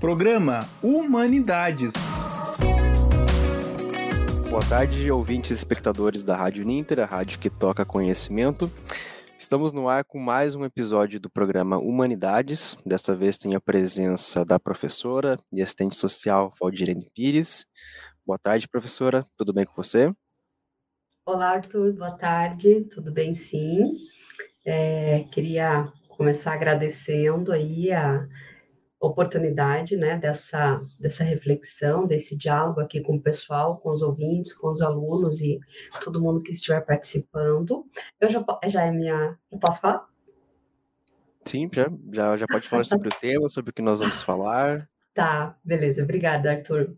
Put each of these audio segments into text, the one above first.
Programa Humanidades. Boa tarde, ouvintes e espectadores da Rádio Ninter, a rádio que toca conhecimento. Estamos no ar com mais um episódio do programa Humanidades. Desta vez tem a presença da professora e assistente social Valdirene Pires. Boa tarde, professora. Tudo bem com você? Olá, Arthur. Boa tarde. Tudo bem, sim. É, queria começar agradecendo aí a oportunidade, né, dessa, dessa reflexão, desse diálogo aqui com o pessoal, com os ouvintes, com os alunos e todo mundo que estiver participando. Eu já, já é minha... Eu posso falar? Sim, já, já, já pode falar sobre o tema, sobre o que nós vamos falar. Tá, beleza. Obrigada, Arthur.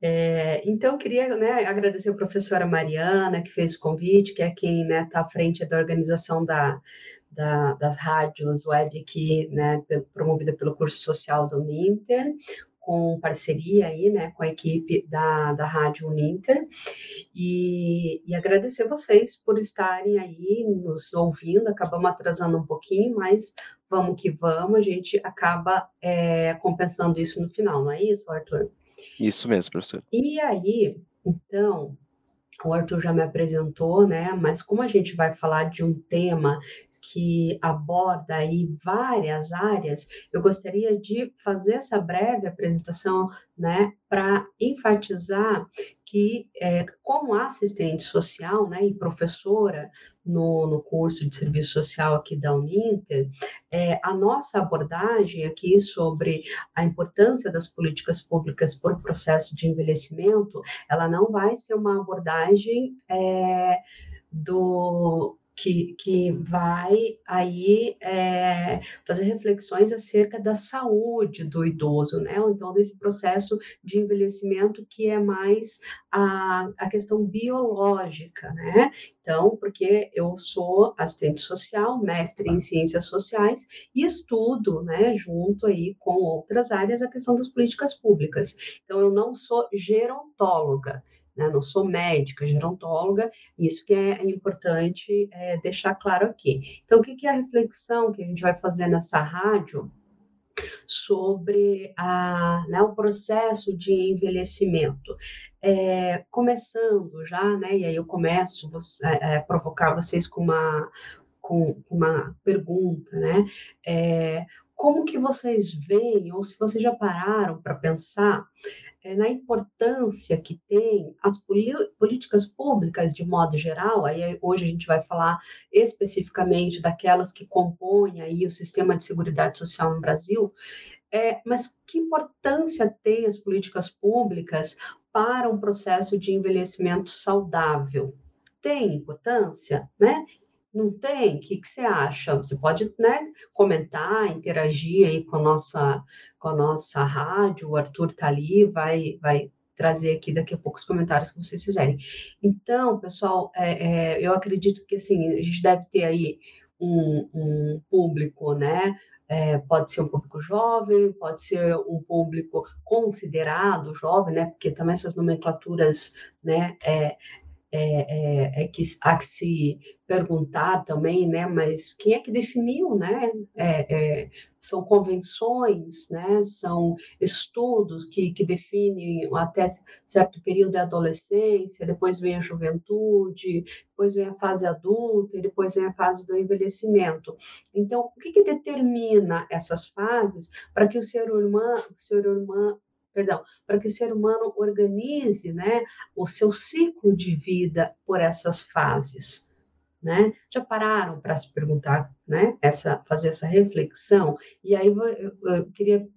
É, então, eu queria né, agradecer a professora Mariana, que fez o convite, que é quem está né, tá à frente da organização da, da, das rádios web aqui, né, promovida pelo curso social do Uninter, com parceria aí, né, com a equipe da, da Rádio Uninter, e, e agradecer vocês por estarem aí nos ouvindo, acabamos atrasando um pouquinho, mas vamos que vamos, a gente acaba é, compensando isso no final, não é isso, Arthur? Isso mesmo, professor. E aí, então, o Arthur já me apresentou, né? Mas como a gente vai falar de um tema que aborda aí várias áreas, eu gostaria de fazer essa breve apresentação, né, para enfatizar que, é, como assistente social, né, e professora no, no curso de serviço social aqui da Uninter, é, a nossa abordagem aqui sobre a importância das políticas públicas por processo de envelhecimento, ela não vai ser uma abordagem é, do que, que vai aí é, fazer reflexões acerca da saúde do idoso, né? Ou então desse processo de envelhecimento que é mais a, a questão biológica, né? Então, porque eu sou assistente social, mestre em ciências sociais e estudo, né, junto aí com outras áreas, a questão das políticas públicas. Então, eu não sou gerontóloga, né? Não sou médica, gerontóloga, isso que é importante é, deixar claro aqui. Então, o que, que é a reflexão que a gente vai fazer nessa rádio? sobre a, né, o processo de envelhecimento. É, começando já, né, e aí eu começo a é, é, provocar vocês com uma, com uma pergunta, né, é, como que vocês veem, ou se vocês já pararam para pensar é, na importância que tem as políticas públicas de modo geral, aí hoje a gente vai falar especificamente daquelas que compõem aí o sistema de seguridade social no Brasil, é, mas que importância tem as políticas públicas para um processo de envelhecimento saudável? Tem importância, né? Não tem? O que, que você acha? Você pode né, comentar, interagir aí com a nossa, com a nossa rádio, o Arthur está ali, vai, vai trazer aqui daqui a pouco os comentários que vocês fizerem. Então, pessoal, é, é, eu acredito que assim, a gente deve ter aí um, um público, né? É, pode ser um público jovem, pode ser um público considerado jovem, né? Porque também essas nomenclaturas, né? É, é, é, é, que há que se perguntar também, né? Mas quem é que definiu, né? É, é, são convenções, né? São estudos que, que definem até certo período da adolescência, depois vem a juventude, depois vem a fase adulta e depois vem a fase do envelhecimento. Então, o que, que determina essas fases para que o ser humano, o ser humano perdão, para que o ser humano organize, né, o seu ciclo de vida por essas fases, né? Já pararam para se perguntar, né, essa, fazer essa reflexão? E aí eu, eu, queria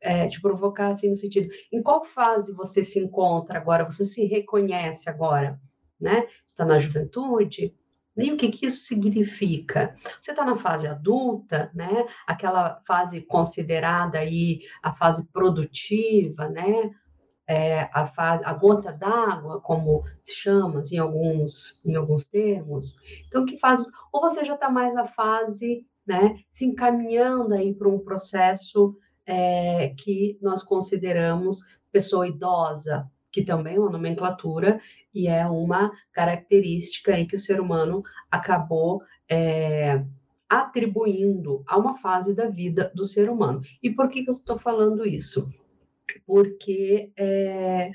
é, te provocar assim no sentido, em qual fase você se encontra agora? Você se reconhece agora, né? Está na juventude? E o que, que isso significa? Você está na fase adulta, né? Aquela fase considerada aí a fase produtiva, né? É, a, fase, a gota d'água, como se chama assim, em, alguns, em alguns termos. Então, que fase? Ou você já está mais na fase, né? Se encaminhando aí para um processo é, que nós consideramos pessoa idosa, que também é uma nomenclatura e é uma característica em que o ser humano acabou é, atribuindo a uma fase da vida do ser humano. E por que, que eu estou falando isso? porque é,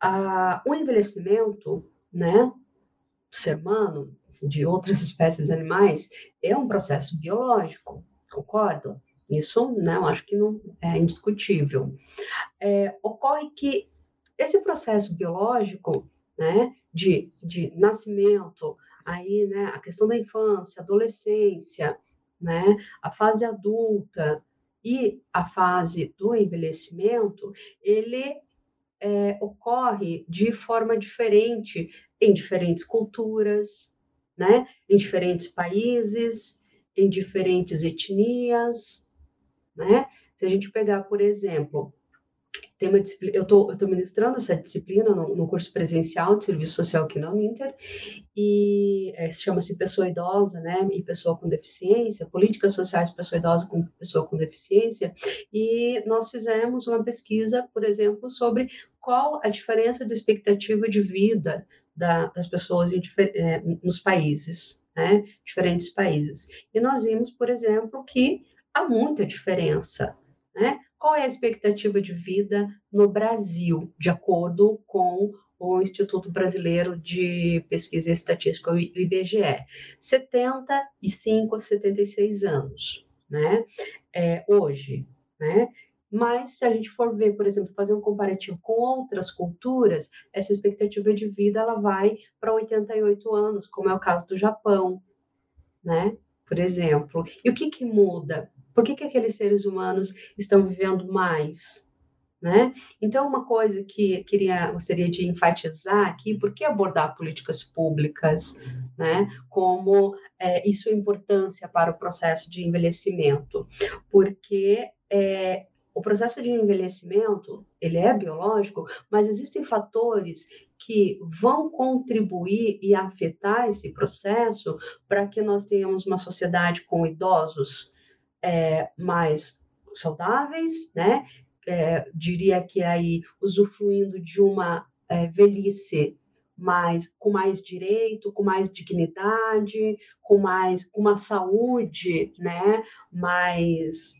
a, o envelhecimento, né, do ser humano, de outras espécies animais, é um processo biológico, concordo? Isso, né, eu acho que não é indiscutível. É, ocorre que esse processo biológico, né, de, de nascimento, aí, né, a questão da infância, adolescência, né, a fase adulta e a fase do envelhecimento, ele é, ocorre de forma diferente em diferentes culturas, né, em diferentes países, em diferentes etnias, né? Se a gente pegar, por exemplo, tem uma eu estou ministrando essa disciplina no, no, curso presencial de serviço social aqui na Uninter, e é, chama-se pessoa idosa, né, e pessoa com deficiência, políticas sociais de pessoa idosa com pessoa com deficiência, e nós fizemos uma pesquisa, por exemplo, sobre qual a diferença de expectativa de vida da, das pessoas em, é, nos países, né, diferentes países. E nós vimos, por exemplo, que há muita diferença, né? Qual é a expectativa de vida no Brasil, de acordo com o Instituto Brasileiro de Pesquisa e Estatística, o IBGE? 75 a 76 anos, né? É, hoje, né? Mas se a gente for ver, por exemplo, fazer um comparativo com outras culturas, essa expectativa de vida ela vai para 88 anos, como é o caso do Japão, né? Por exemplo. E o que, que muda? Por que, que aqueles seres humanos estão vivendo mais? Né? Então, uma coisa que queria, gostaria de enfatizar aqui, por que abordar políticas públicas, né? como é, isso é importância para o processo de envelhecimento? Porque é, o processo de envelhecimento, ele é biológico, mas existem fatores que vão contribuir e afetar esse processo para que nós tenhamos uma sociedade com idosos é, mais saudáveis, né? É, diria que aí usufruindo de uma é, velhice mais com mais direito, com mais dignidade, com mais com uma saúde, né? Mais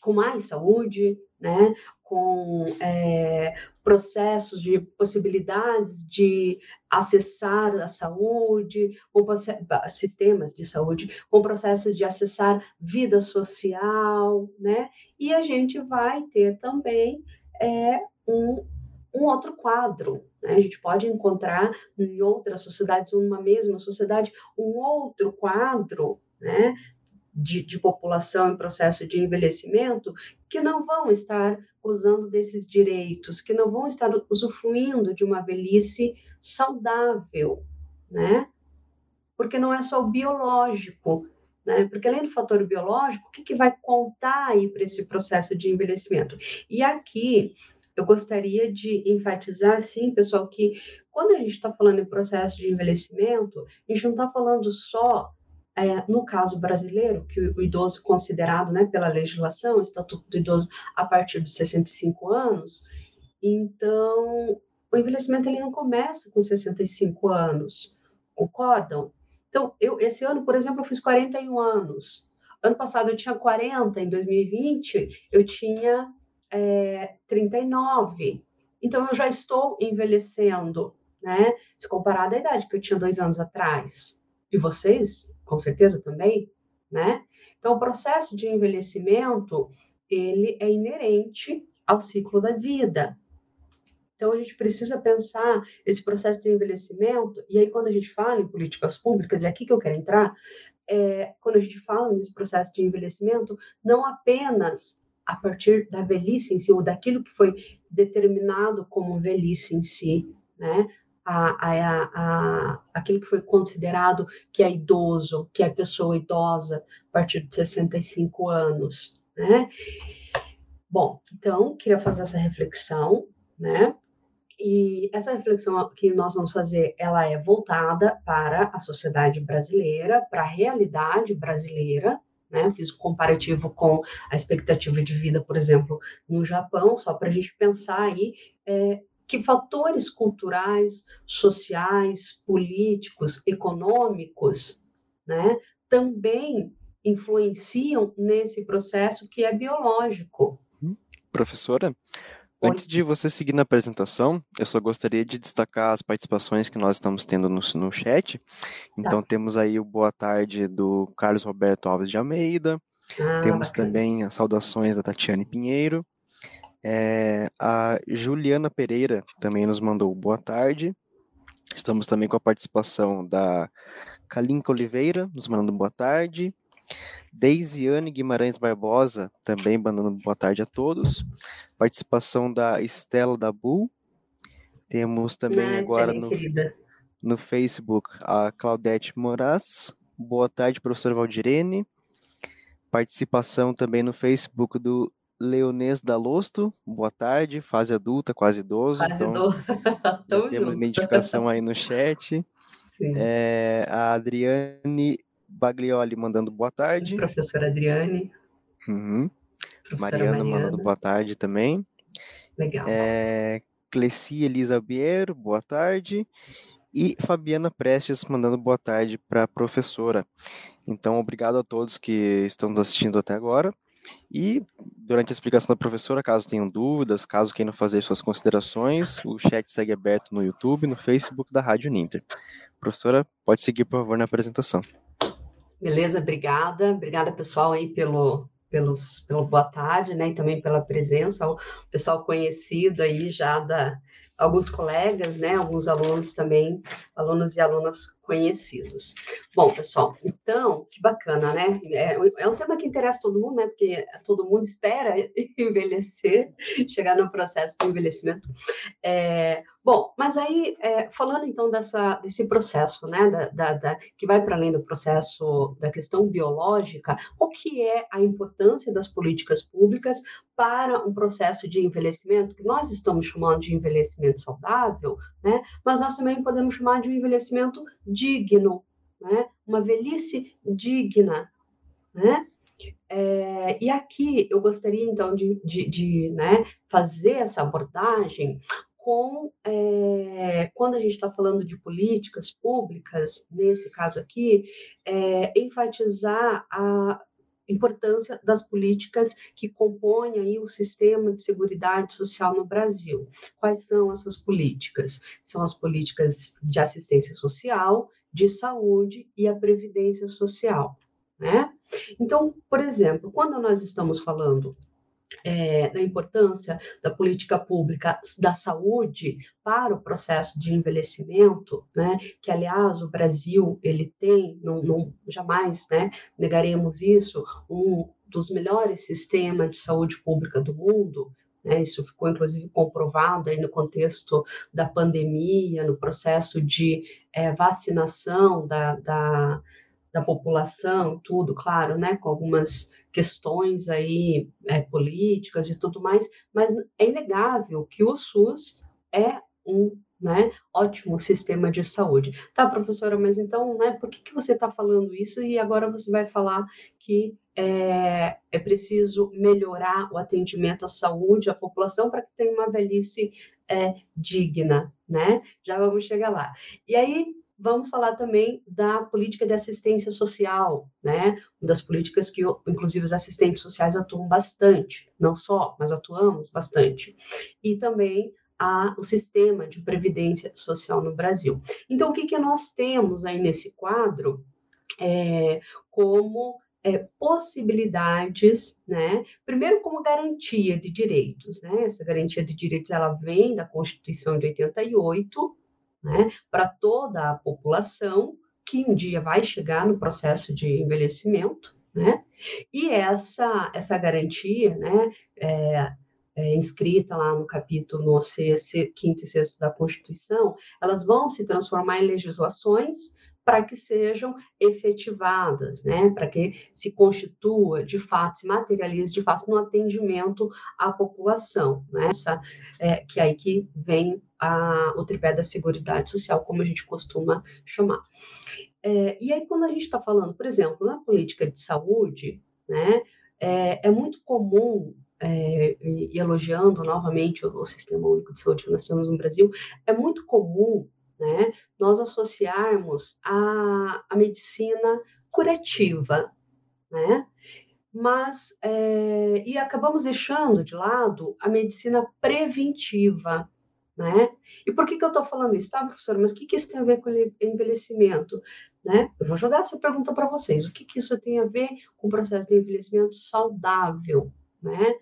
com mais saúde, né? Com é, processos de possibilidades de acessar a saúde, com sistemas de saúde, com processos de acessar vida social, né? E a gente vai ter também é, um, um outro quadro. Né? A gente pode encontrar em outras sociedades, numa mesma sociedade, um outro quadro né, de, de, população em processo de envelhecimento que não vão estar usando desses direitos, que não vão estar usufruindo de uma velhice saudável, né? Porque não é só o biológico, né? Porque além do fator biológico, o que, que vai contar aí para esse processo de envelhecimento? E aqui eu gostaria de enfatizar, sim, pessoal, que quando a gente está falando em processo de envelhecimento, a gente não está falando só é, no caso brasileiro, que o, idoso considerado né, pela legislação, Estatuto do Idoso, a partir dos 65 anos, então o envelhecimento ele não começa com 65 anos, concordam? Então, eu, esse ano, por exemplo, eu fiz 41 anos. Ano passado eu tinha 40, em 2020 eu tinha é, 39. Então, eu já estou envelhecendo, né? Se comparado à idade que eu tinha dois anos atrás. E vocês com certeza também, né? Então, o processo de envelhecimento, ele é inerente ao ciclo da vida. Então, a gente precisa pensar esse processo de envelhecimento, e aí, quando a gente fala em políticas públicas, é aqui que eu quero entrar, é, quando a gente fala nesse processo de envelhecimento, não apenas a partir da velhice em si, ou daquilo que foi determinado como velhice em si, né? A, a, a, aquilo que foi considerado que é idoso, que é pessoa idosa a partir de 65 anos, né? Bom, então, queria fazer essa reflexão, né? E essa reflexão que nós vamos fazer, ela é voltada para a sociedade brasileira, para a realidade brasileira, né? Fiz um comparativo com a expectativa de vida, por exemplo, no Japão, só para a gente pensar aí é, que fatores culturais, sociais, políticos, econômicos, né, também influenciam nesse processo que é biológico. Hum, professora, antes de você seguir na apresentação, eu só gostaria de destacar as participações que nós estamos tendo no, no chat. Então, tá. temos aí o boa tarde do Carlos Roberto Alves de Almeida, ah, temos bacana. também as saudações da Tatiane Pinheiro, é, a Juliana Pereira também nos mandou boa tarde. Estamos também com a participação da Kalinka Oliveira, nos mandando boa tarde. Deisiane Guimarães Barbosa, também mandando boa tarde a todos. Participação da Estela Dabu. Temos também ah, agora no, no Facebook a Claudete Moraz. Boa tarde, professor Valdirene. Participação também no Facebook do Leonês Dalosto, boa tarde, fase adulta, quase idoso. Quase então, já temos identificação aí no chat. É, a Adriane Baglioli mandando boa tarde. Professora Adriane. Uhum. Professora Mariana, Mariana, mandando boa tarde também. Legal. É, Cleci Elisa Biero, boa tarde. E Fabiana Prestes mandando boa tarde para a professora. Então, obrigado a todos que estão nos assistindo até agora. E durante a explicação da professora, caso tenham dúvidas, caso queiram fazer suas considerações, o chat segue aberto no YouTube, no Facebook da Rádio Ninter. Professora, pode seguir, por favor, na apresentação. Beleza, obrigada. Obrigada, pessoal, aí pelo, pelos, pelo boa tarde, né, e também pela presença, o pessoal conhecido aí já da, alguns colegas, né, alguns alunos também, alunos e alunas conhecidos. Bom, pessoal, então, que bacana, né? É, é, um tema que interessa todo mundo, né? Porque todo mundo espera envelhecer, chegar no processo de envelhecimento. É, bom, mas aí, é, falando então dessa, desse processo, né? Da, da, da que vai para além do processo da questão biológica, o que é a importância das políticas públicas para um processo de envelhecimento, que nós estamos chamando de envelhecimento saudável, né? Mas nós também podemos chamar de um envelhecimento digno, né? uma velhice digna. Né? É, e aqui eu gostaria então de, de, de né, fazer essa abordagem com é, quando a gente está falando de políticas públicas, nesse caso aqui, é, enfatizar a importância das políticas que compõem aí o sistema de seguridade social no Brasil. Quais são essas políticas? São as políticas de assistência social, de saúde e a previdência social, né? Então, por exemplo, quando nós estamos falando é, da importância da política pública da saúde para o processo de envelhecimento, né, que aliás o Brasil ele tem, não, não jamais né, negaremos isso, um dos melhores sistemas de saúde pública do mundo, né, isso ficou inclusive comprovado aí no contexto da pandemia, no processo de é, vacinação da, da da população, tudo, claro, né, com algumas questões aí é, políticas e tudo mais, mas é inegável que o SUS é um né, ótimo sistema de saúde. Tá, professora, mas então, né, por que, que você está falando isso e agora você vai falar que é, é preciso melhorar o atendimento à saúde à população para que tenha uma velhice é, digna, né? Já vamos chegar lá. E aí, vamos falar também da política de assistência social, né? Uma das políticas que, inclusive, os assistentes sociais atuam bastante, não só, mas atuamos bastante. E também a, o sistema de previdência social no Brasil. Então, o que, que nós temos aí nesse quadro é, como é, possibilidades, né? Primeiro, como garantia de direitos, né? Essa garantia de direitos ela vem da Constituição de 88, né, para toda a população que um dia vai chegar no processo de envelhecimento, né? E essa essa garantia, né, é, é, inscrita lá no capítulo no quinto e sexto da Constituição, elas vão se transformar em legislações para que sejam efetivadas, né, para que se constitua de fato, se materialize de fato no atendimento à população, né, Essa, é, que é aí que vem a, o tripé da seguridade social, como a gente costuma chamar. É, e aí quando a gente está falando, por exemplo, na política de saúde, né, é, é muito comum é, e elogiando novamente o, o, Sistema Único de Saúde que nós temos no Brasil, é muito comum né, nós associarmos a, a medicina curativa, né? mas é, e acabamos deixando de lado a medicina preventiva, né? E por que, que eu estou falando isso, tá, professora? Mas o que, que isso tem a ver com envelhecimento? Né? Eu vou jogar essa pergunta para vocês. O que, que isso tem a ver com o processo de envelhecimento saudável? Né?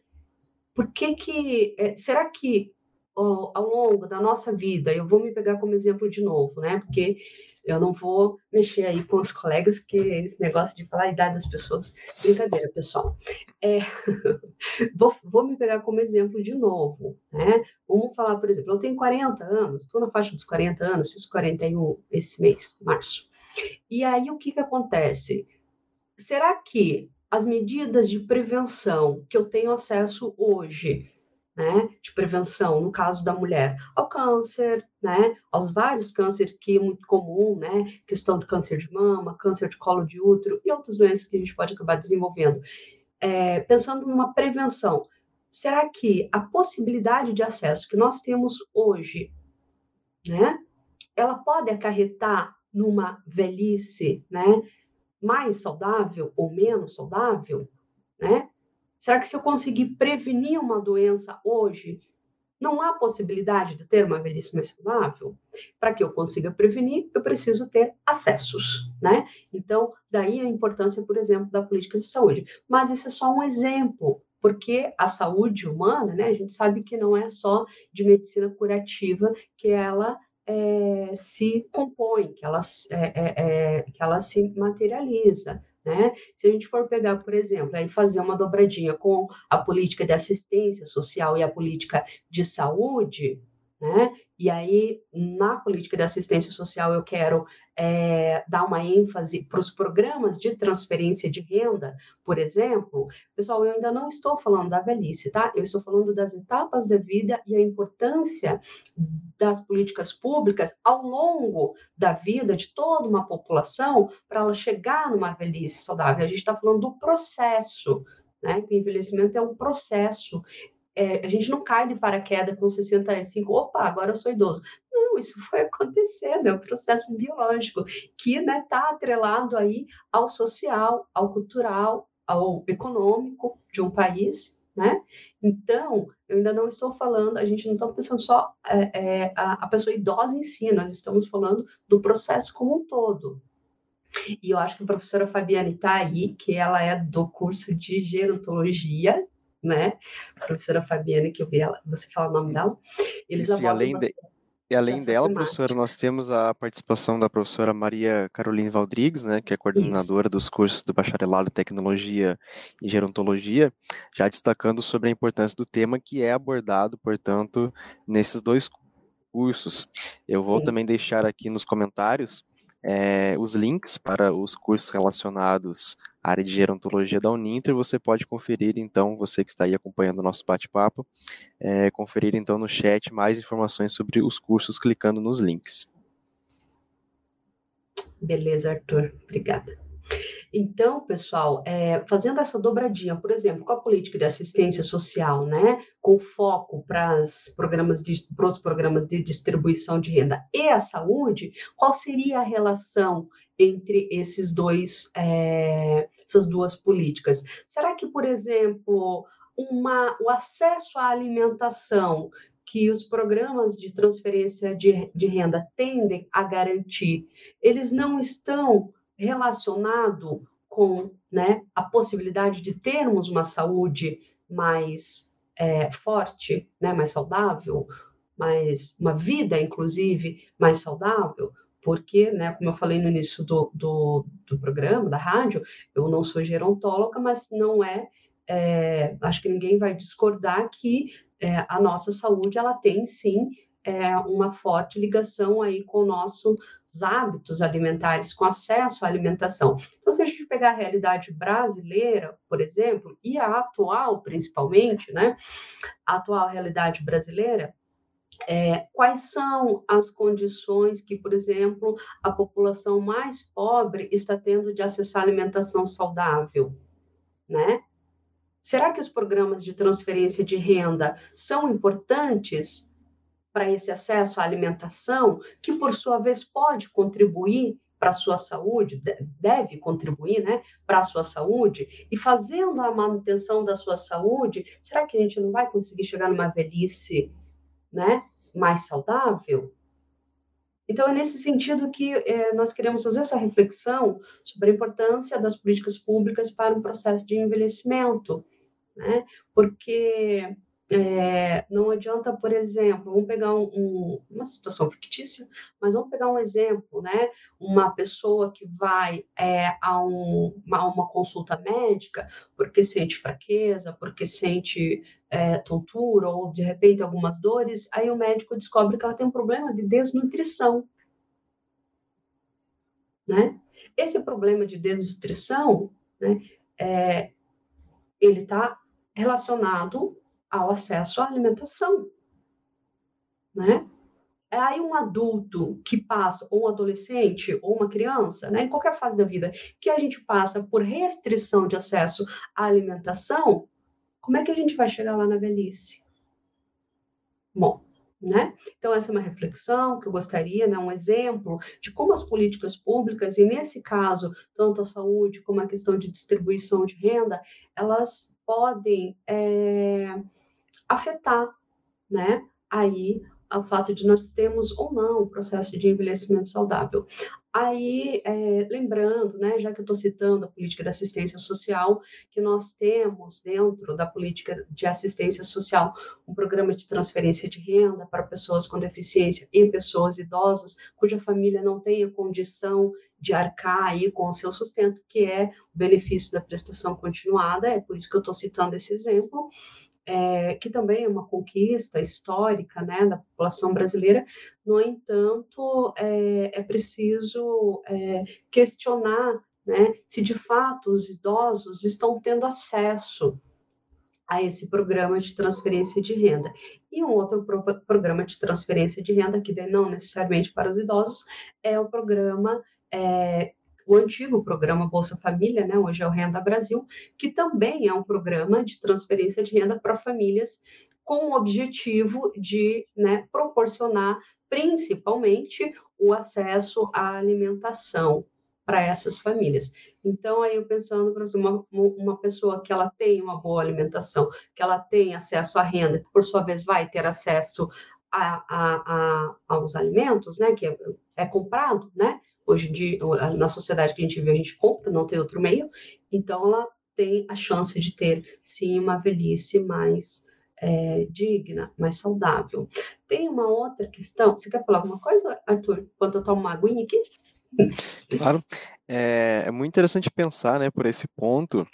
Por que que... É, será que ao, longo da nossa vida, eu vou me pegar como exemplo de novo, né? Porque eu não vou mexer aí com os colegas, porque esse negócio de falar a idade das pessoas, brincadeira, pessoal. É, vou, vou, me pegar como exemplo de novo, né? Vamos falar, por exemplo, eu tenho 40 anos, estou na faixa dos 40 anos, fiz 41 esse mês, março. E aí o que, que acontece? Será que as medidas de prevenção que eu tenho acesso hoje né, de prevenção, no caso da mulher, ao câncer, né, aos vários cânceres que é muito comum, né, questão do câncer de mama, câncer de colo de útero e outras doenças que a gente pode acabar desenvolvendo. É, pensando numa prevenção, será que a possibilidade de acesso que nós temos hoje, né, ela pode acarretar numa velhice, né, mais saudável ou menos saudável, né? Será que se eu conseguir prevenir uma doença hoje, não há possibilidade de ter uma velhice mais saudável? Para que eu consiga prevenir, eu preciso ter acessos, né? Então, daí a importância, por exemplo, da política de saúde. Mas esse é só um exemplo, porque a saúde humana, né, a gente sabe que não é só de medicina curativa que ela é, se compõe, que ela, é, é, que ela se materializa. Né? Se a gente for pegar, por exemplo, aí fazer uma dobradinha com a política de assistência social e a política de saúde, né? E aí, na política de assistência social, eu quero é, dar uma ênfase para os programas de transferência de renda, por exemplo. Pessoal, eu ainda não estou falando da velhice, tá? Eu estou falando das etapas da vida e a importância das políticas públicas ao longo da vida de toda uma população para ela chegar numa velhice saudável. A gente está falando do processo, né? O envelhecimento é um processo é, a gente não cai de paraquedas com 65, opa, agora eu sou idoso. Não, isso foi acontecendo, é um processo biológico que está né, tá atrelado aí ao social, ao cultural, ao econômico de um país, né? Então, eu ainda não estou falando, a gente não está pensando só é, é, a, a pessoa idosa em si, nós estamos falando do processo como um todo. E eu acho que a professora Fabiane está aí, que ela é do curso de gerontologia, né? A professora Fabiana, que eu vi ela, você fala o nome dela. Eles Isso, e além, de, e além dela, professora, nós temos a participação da professora Maria Carolina Valdrigues, né, que é coordenadora Isso. dos cursos do Bacharelado em Tecnologia e Gerontologia, já destacando sobre a importância do tema que é abordado, portanto, nesses dois cursos. Eu vou Sim. também deixar aqui nos comentários é, os links para os cursos relacionados área de gerontologia da Uninter, você pode conferir, então, você que está aí acompanhando o nosso bate-papo, é, conferir, então, no chat mais informações sobre os cursos clicando nos links. Beleza, Arthur. Obrigada. Então, pessoal, é, fazendo essa dobradinha, por exemplo, com a política de assistência social, né, com foco para os programas de, programas de distribuição de renda e a saúde, qual seria a relação entre esses dois, é, essas duas políticas? Será que, por exemplo, uma, o acesso à alimentação que os programas de transferência de, de renda tendem a garantir, eles não estão relacionado com né, a possibilidade de termos uma saúde mais é, forte, né, mais saudável, mais uma vida, inclusive, mais saudável, porque, né, como eu falei no início do, do, do programa, da rádio, eu não sou gerontóloga, mas não é, é acho que ninguém vai discordar que é, a nossa saúde, ela tem sim é, uma forte ligação aí com o nosso hábitos alimentares, com acesso à alimentação. Então, se a gente pegar a realidade brasileira, por exemplo, e a atual, principalmente, né, a atual realidade brasileira, é, quais são as condições que, por exemplo, a população mais pobre está tendo de acessar alimentação saudável, né? Será que os programas de transferência de renda são importantes para esse acesso à alimentação, que por sua vez pode contribuir para a sua saúde, deve contribuir né, para a sua saúde, e fazendo a manutenção da sua saúde, será que a gente não vai conseguir chegar numa velhice né, mais saudável? Então, é nesse sentido que é, nós queremos fazer essa reflexão sobre a importância das políticas públicas para um processo de envelhecimento, né? Porque é, não adianta, por exemplo, vamos pegar um, um, uma situação fictícia, mas vamos pegar um exemplo, né? Uma pessoa que vai é, a, um, a, uma consulta médica porque sente fraqueza, porque sente é, tontura ou de repente algumas dores, aí o médico descobre que ela tem um problema de desnutrição, né? Esse problema de desnutrição, né? É, ele está relacionado ao acesso à alimentação, né? É aí um adulto que passa, ou um adolescente, ou uma criança, né, em qualquer fase da vida, que a gente passa por restrição de acesso à alimentação, como é que a gente vai chegar lá na velhice? Bom, né? Então, essa é uma reflexão que eu gostaria, né, um exemplo de como as políticas públicas, e nesse caso, tanto a saúde como a questão de distribuição de renda, elas podem é, afetar, né? Aí o fato de nós termos ou não o processo de envelhecimento saudável. Aí, é, lembrando, né, já que eu estou citando a política de assistência social, que nós temos dentro da política de assistência social um programa de transferência de renda para pessoas com deficiência e pessoas idosas cuja família não tenha condição de arcar aí com o seu sustento, que é o benefício da prestação continuada, é por isso que eu estou citando esse exemplo é, que também é uma conquista histórica né, da população brasileira, no entanto, é, é preciso é, questionar né, se de fato os idosos estão tendo acesso a esse programa de transferência de renda. E um outro pro programa de transferência de renda, que não necessariamente para os idosos, é o programa é, o antigo programa Bolsa Família, né, hoje é o Renda Brasil, que também é um programa de transferência de renda para famílias com o objetivo de né, proporcionar principalmente o acesso à alimentação para essas famílias. Então, aí eu pensando, exemplo, uma, uma pessoa que ela tem uma boa alimentação, que ela tem acesso à renda, por sua vez vai ter acesso a, a, a, aos alimentos, né, que é, é comprado, né, Hoje, de, na sociedade que a gente vive, a gente compra, não tem outro meio, então ela tem a chance de ter, sim, uma velhice mais é, digna, mais saudável. Tem uma outra questão, você quer falar alguma coisa, Arthur, enquanto eu tomo uma aguinha aqui? Claro, é, é muito interessante pensar, né, por esse ponto,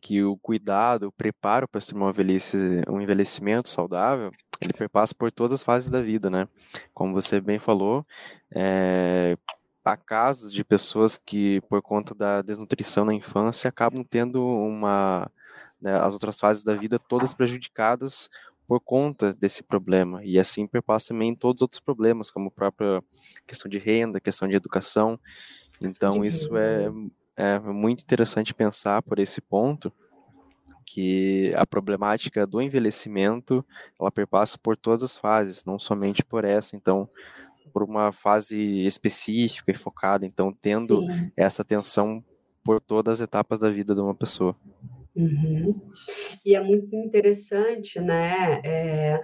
que o cuidado, o preparo para ser uma velhice, um envelhecimento saudável, ele perpassa por todas as fases da vida, né? Como você bem falou, é, há casos de pessoas que, por conta da desnutrição na infância, acabam tendo uma. Né, as outras fases da vida todas prejudicadas por conta desse problema. E assim perpassa também todos os outros problemas, como a própria questão de renda, questão de educação. Então, isso é, é muito interessante pensar por esse ponto que a problemática do envelhecimento ela perpassa por todas as fases, não somente por essa. Então, por uma fase específica e focada, então tendo Sim. essa atenção por todas as etapas da vida de uma pessoa. Uhum. E é muito interessante, né, é,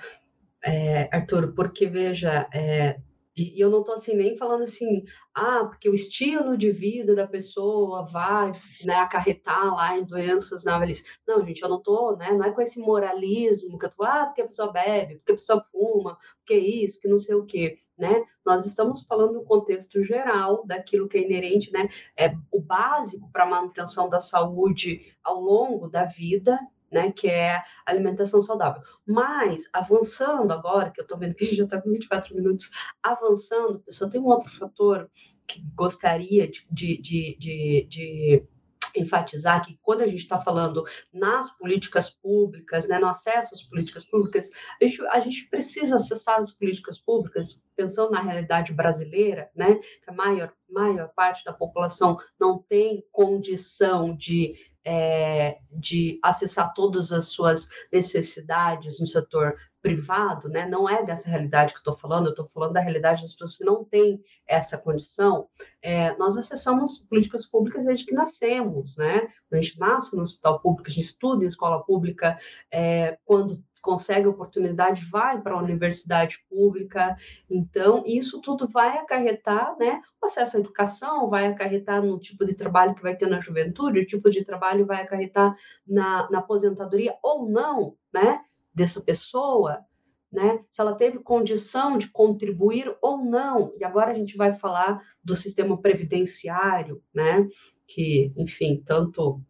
é, Arthur, porque veja, é, e, eu não estou assim nem falando assim, ah, porque o estilo de vida da pessoa vai né, acarretar lá em doenças na velhice. Não, gente, eu não estou, né? Não é com esse moralismo que eu tô, ah, porque a pessoa bebe, porque a pessoa fuma, porque isso, que não sei o quê, né? Nós estamos falando no contexto geral daquilo que é inerente, né? É o básico para a manutenção da saúde ao longo da vida, né, que é alimentação saudável. Mas, avançando agora, que eu estou vendo que a gente já está com 24 minutos, avançando, pessoal, tem um outro fator que gostaria de, de, de, de, de enfatizar que quando a gente está falando nas políticas públicas, né, no acesso às políticas públicas, a gente, a gente, precisa acessar as políticas públicas pensando na realidade brasileira, né, que a maior maior parte da população não tem condição de, é, de acessar todas as suas necessidades no setor privado, né? Não é dessa realidade que estou falando, eu estou falando da realidade das pessoas que não têm essa condição. É, nós acessamos políticas públicas desde que nascemos, né? A gente nasce no hospital público, a gente estuda em escola pública, é, quando consegue oportunidade, vai para a universidade pública. Então, isso tudo vai acarretar, né? O acesso à educação vai acarretar no tipo de trabalho que vai ter na juventude, o tipo de trabalho vai acarretar na, na aposentadoria ou não, né? Dessa pessoa, né? Se ela teve condição de contribuir ou não. E agora a gente vai falar do sistema previdenciário, né? Que, enfim, tanto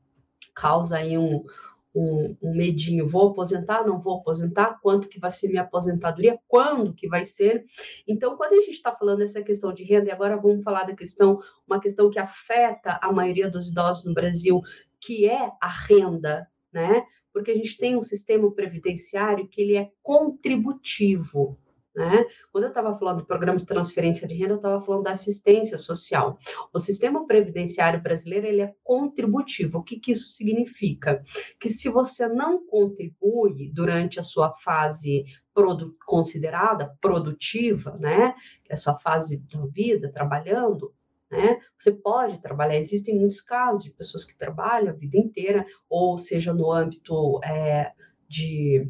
causa aí um, um, um, medinho, vou aposentar, não vou aposentar, quanto que vai ser minha aposentadoria, quando que vai ser. Então, quando a gente está falando dessa questão de renda, e agora vamos falar da questão, uma questão que afeta a maioria dos idosos no Brasil, que é a renda, né? Porque a gente tem um sistema previdenciário que ele é contributivo, né? Quando eu estava falando do programa de transferência de renda, eu estava falando da assistência social. O sistema previdenciário brasileiro ele é contributivo. O que, que isso significa? Que se você não contribui durante a sua fase produ considerada produtiva, né, que é a sua fase da vida trabalhando, né? Você pode trabalhar, existem muitos casos de pessoas que trabalham a vida inteira, ou seja, no âmbito é, de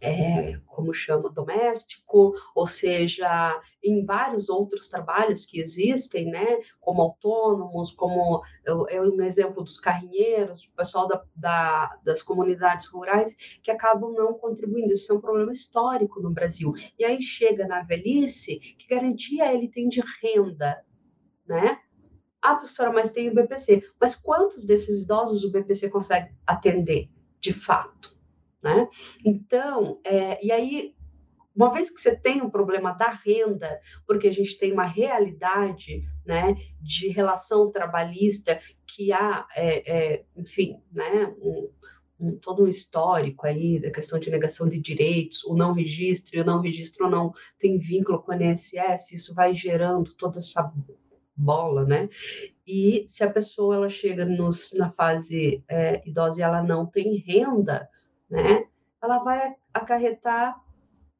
é, como chama, doméstico, ou seja, em vários outros trabalhos que existem, né, como autônomos, como eu um exemplo dos carrinheiros, o pessoal da, da, das comunidades rurais, que acabam não contribuindo. Isso é um problema histórico no Brasil. E aí chega na velhice, que garantia ele tem de renda, né? Ah, professora, mas tem o BPC. Mas quantos desses idosos o BPC consegue atender, de fato? Né? Então, é, e aí, uma vez que você tem um problema da renda, porque a gente tem uma realidade né, de relação trabalhista que há, é, é, enfim, né, um, um, todo um histórico aí da questão de negação de direitos, o não registro, e o não registro não tem vínculo com o INSS, isso vai gerando toda essa bola, né? E se a pessoa ela chega nos, na fase é, idosa e ela não tem renda, né? Ela vai acarretar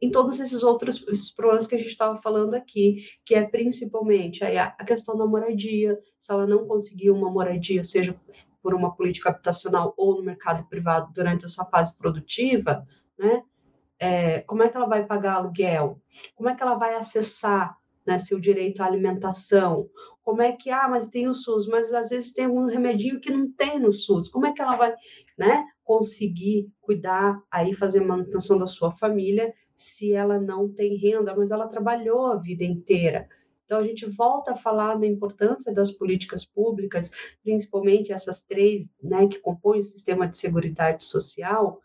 em todos esses outros esses problemas que a gente estava falando aqui, que é principalmente a, a questão da moradia, se ela não conseguir uma moradia, seja por uma política habitacional ou no mercado privado durante a sua fase produtiva, né? É, como é que ela vai pagar aluguel? Como é que ela vai acessar né, seu direito à alimentação? Como é que, ah, mas tem o SUS, mas às vezes tem algum remedinho que não tem no SUS. Como é que ela vai, né, conseguir cuidar, aí fazer manutenção da sua família, se ela não tem renda, mas ela trabalhou a vida inteira. Então, a gente volta a falar da importância das políticas públicas, principalmente essas três né, que compõem o sistema de seguridade social,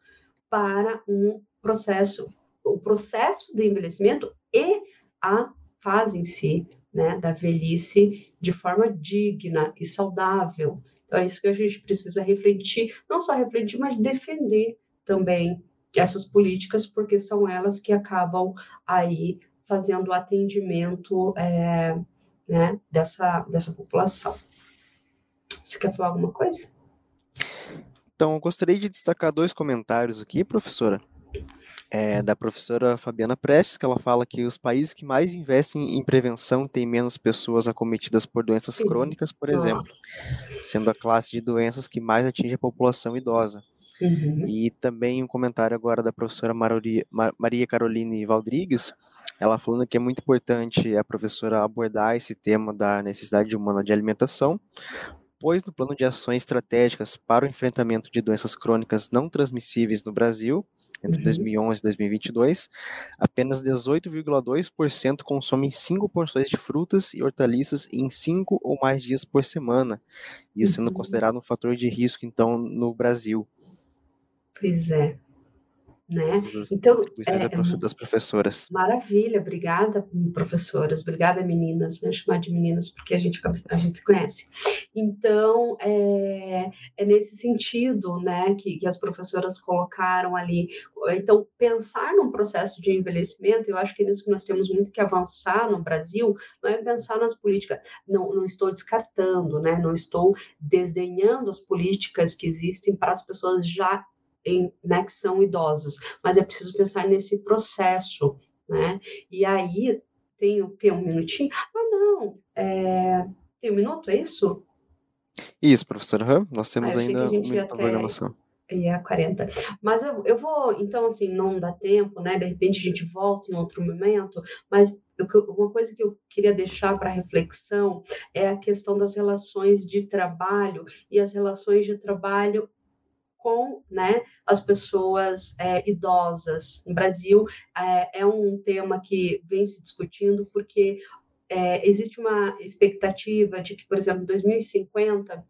para um processo, o processo de envelhecimento e a fase em si, né, da velhice de forma digna e saudável. Então, é isso que a gente precisa refletir, não só refletir, mas defender também essas políticas, porque são elas que acabam aí fazendo o atendimento é, né, dessa, dessa população. Você quer falar alguma coisa? Então, eu gostaria de destacar dois comentários aqui, professora é, da professora Fabiana Prestes, que ela fala que os países que mais investem em prevenção têm menos pessoas acometidas por doenças Sim. crônicas, por exemplo, sendo a classe de doenças que mais atinge a população idosa. Uhum. E também um comentário agora da professora Maria, Maria Caroline Valdrigues, ela falando que é muito importante a professora abordar esse tema da necessidade humana de alimentação, pois no plano de ações estratégicas para o enfrentamento de doenças crônicas não transmissíveis no Brasil, entre uhum. 2011 e 2022, apenas 18,2% consomem 5 porções de frutas e hortaliças em 5 ou mais dias por semana, isso sendo uhum. considerado um fator de risco, então, no Brasil. Pois é. Né? Então, é, das professoras. Maravilha, obrigada, professoras, obrigada, meninas, né? chamar de meninas porque a gente, a gente se conhece. Então, é, é nesse sentido, né, que, que as professoras colocaram ali. Então, pensar num processo de envelhecimento, eu acho que é nisso que nós temos muito que avançar no Brasil, não é pensar nas políticas, não, não estou descartando, né, não estou desdenhando as políticas que existem para as pessoas já em, né, que são idosos, mas é preciso pensar nesse processo, né? E aí tem o que um minutinho? Ah, não, é... tem um minuto, é isso? Isso, professora. Nós temos ah, ainda uma programação. E é 40. Mas eu, eu vou, então, assim, não dá tempo, né? De repente a gente volta em outro momento, mas eu, uma coisa que eu queria deixar para reflexão é a questão das relações de trabalho e as relações de trabalho com né, as pessoas é, idosas. No Brasil, é, é, um tema que vem se discutindo porque é, existe uma expectativa de que, por exemplo, em 2050,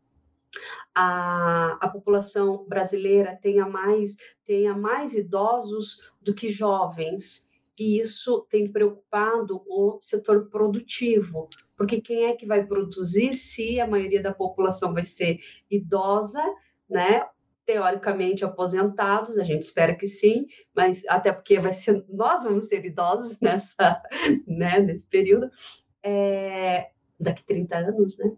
a, a população brasileira tenha mais, tenha mais idosos do que jovens. E isso tem preocupado o setor produtivo, porque quem é que vai produzir se a maioria da população vai ser idosa, né? Teoricamente aposentados, a gente espera que sim, mas até porque vai ser nós vamos ser idosos nessa, né, nesse período, é, daqui 30 anos, né?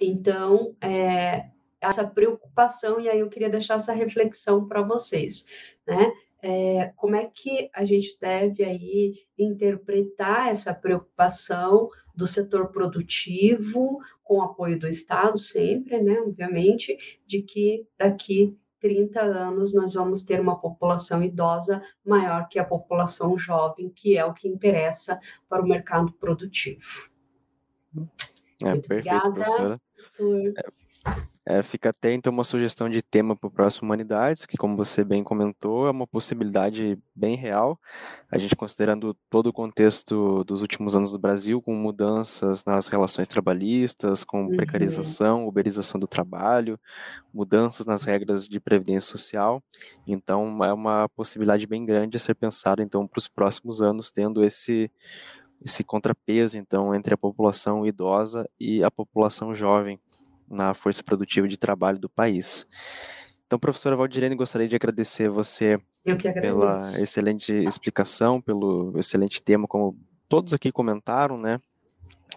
Então, é, essa preocupação, e aí eu queria deixar essa reflexão para vocês, né? É, como é que a gente deve aí interpretar essa preocupação do setor produtivo, com apoio do Estado sempre, né, obviamente, de que daqui 30 anos nós vamos ter uma população idosa maior que a população jovem, que é o que interessa para o mercado produtivo. É, Muito perfeito, obrigada, professora. É, é, fica até então uma sugestão de tema para o próximo Humanidades, que, como você bem comentou, é uma possibilidade bem real, a gente considerando todo o contexto dos últimos anos do Brasil, com mudanças nas relações trabalhistas, com uhum. precarização, uberização do trabalho, mudanças nas regras de previdência social. Então, é uma possibilidade bem grande a ser pensada então para os próximos anos, tendo esse esse contrapeso então entre a população idosa e a população jovem na força produtiva de trabalho do país. Então, professora Valdirene, gostaria de agradecer você pela excelente explicação, pelo excelente tema, como todos aqui comentaram, né?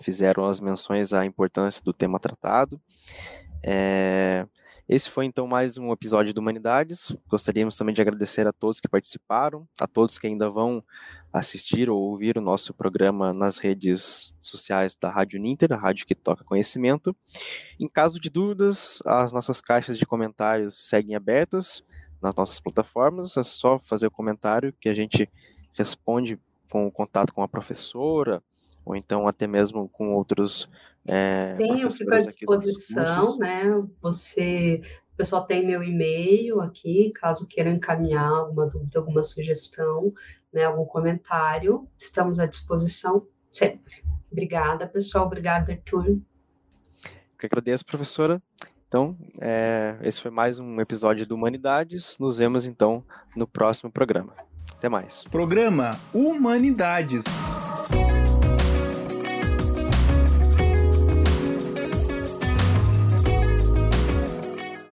Fizeram as menções à importância do tema tratado. É, esse foi então mais um episódio do Humanidades. Gostaríamos também de agradecer a todos que participaram, a todos que ainda vão assistir ou ouvir o nosso programa nas redes sociais da Rádio Ninter, a rádio que toca conhecimento. Em caso de dúvidas, as nossas caixas de comentários seguem abertas nas nossas plataformas. É só fazer o comentário que a gente responde com o contato com a professora ou então até mesmo com outros é, Sim, eu fico à disposição, né? Você, o pessoal tem meu e-mail aqui, caso queiram encaminhar alguma dúvida, alguma sugestão, né, algum comentário, estamos à disposição sempre. Obrigada, pessoal. Obrigada, Arthur. Eu que agradeço, professora. Então, é, esse foi mais um episódio do Humanidades. Nos vemos, então, no próximo programa. Até mais. Programa Humanidades.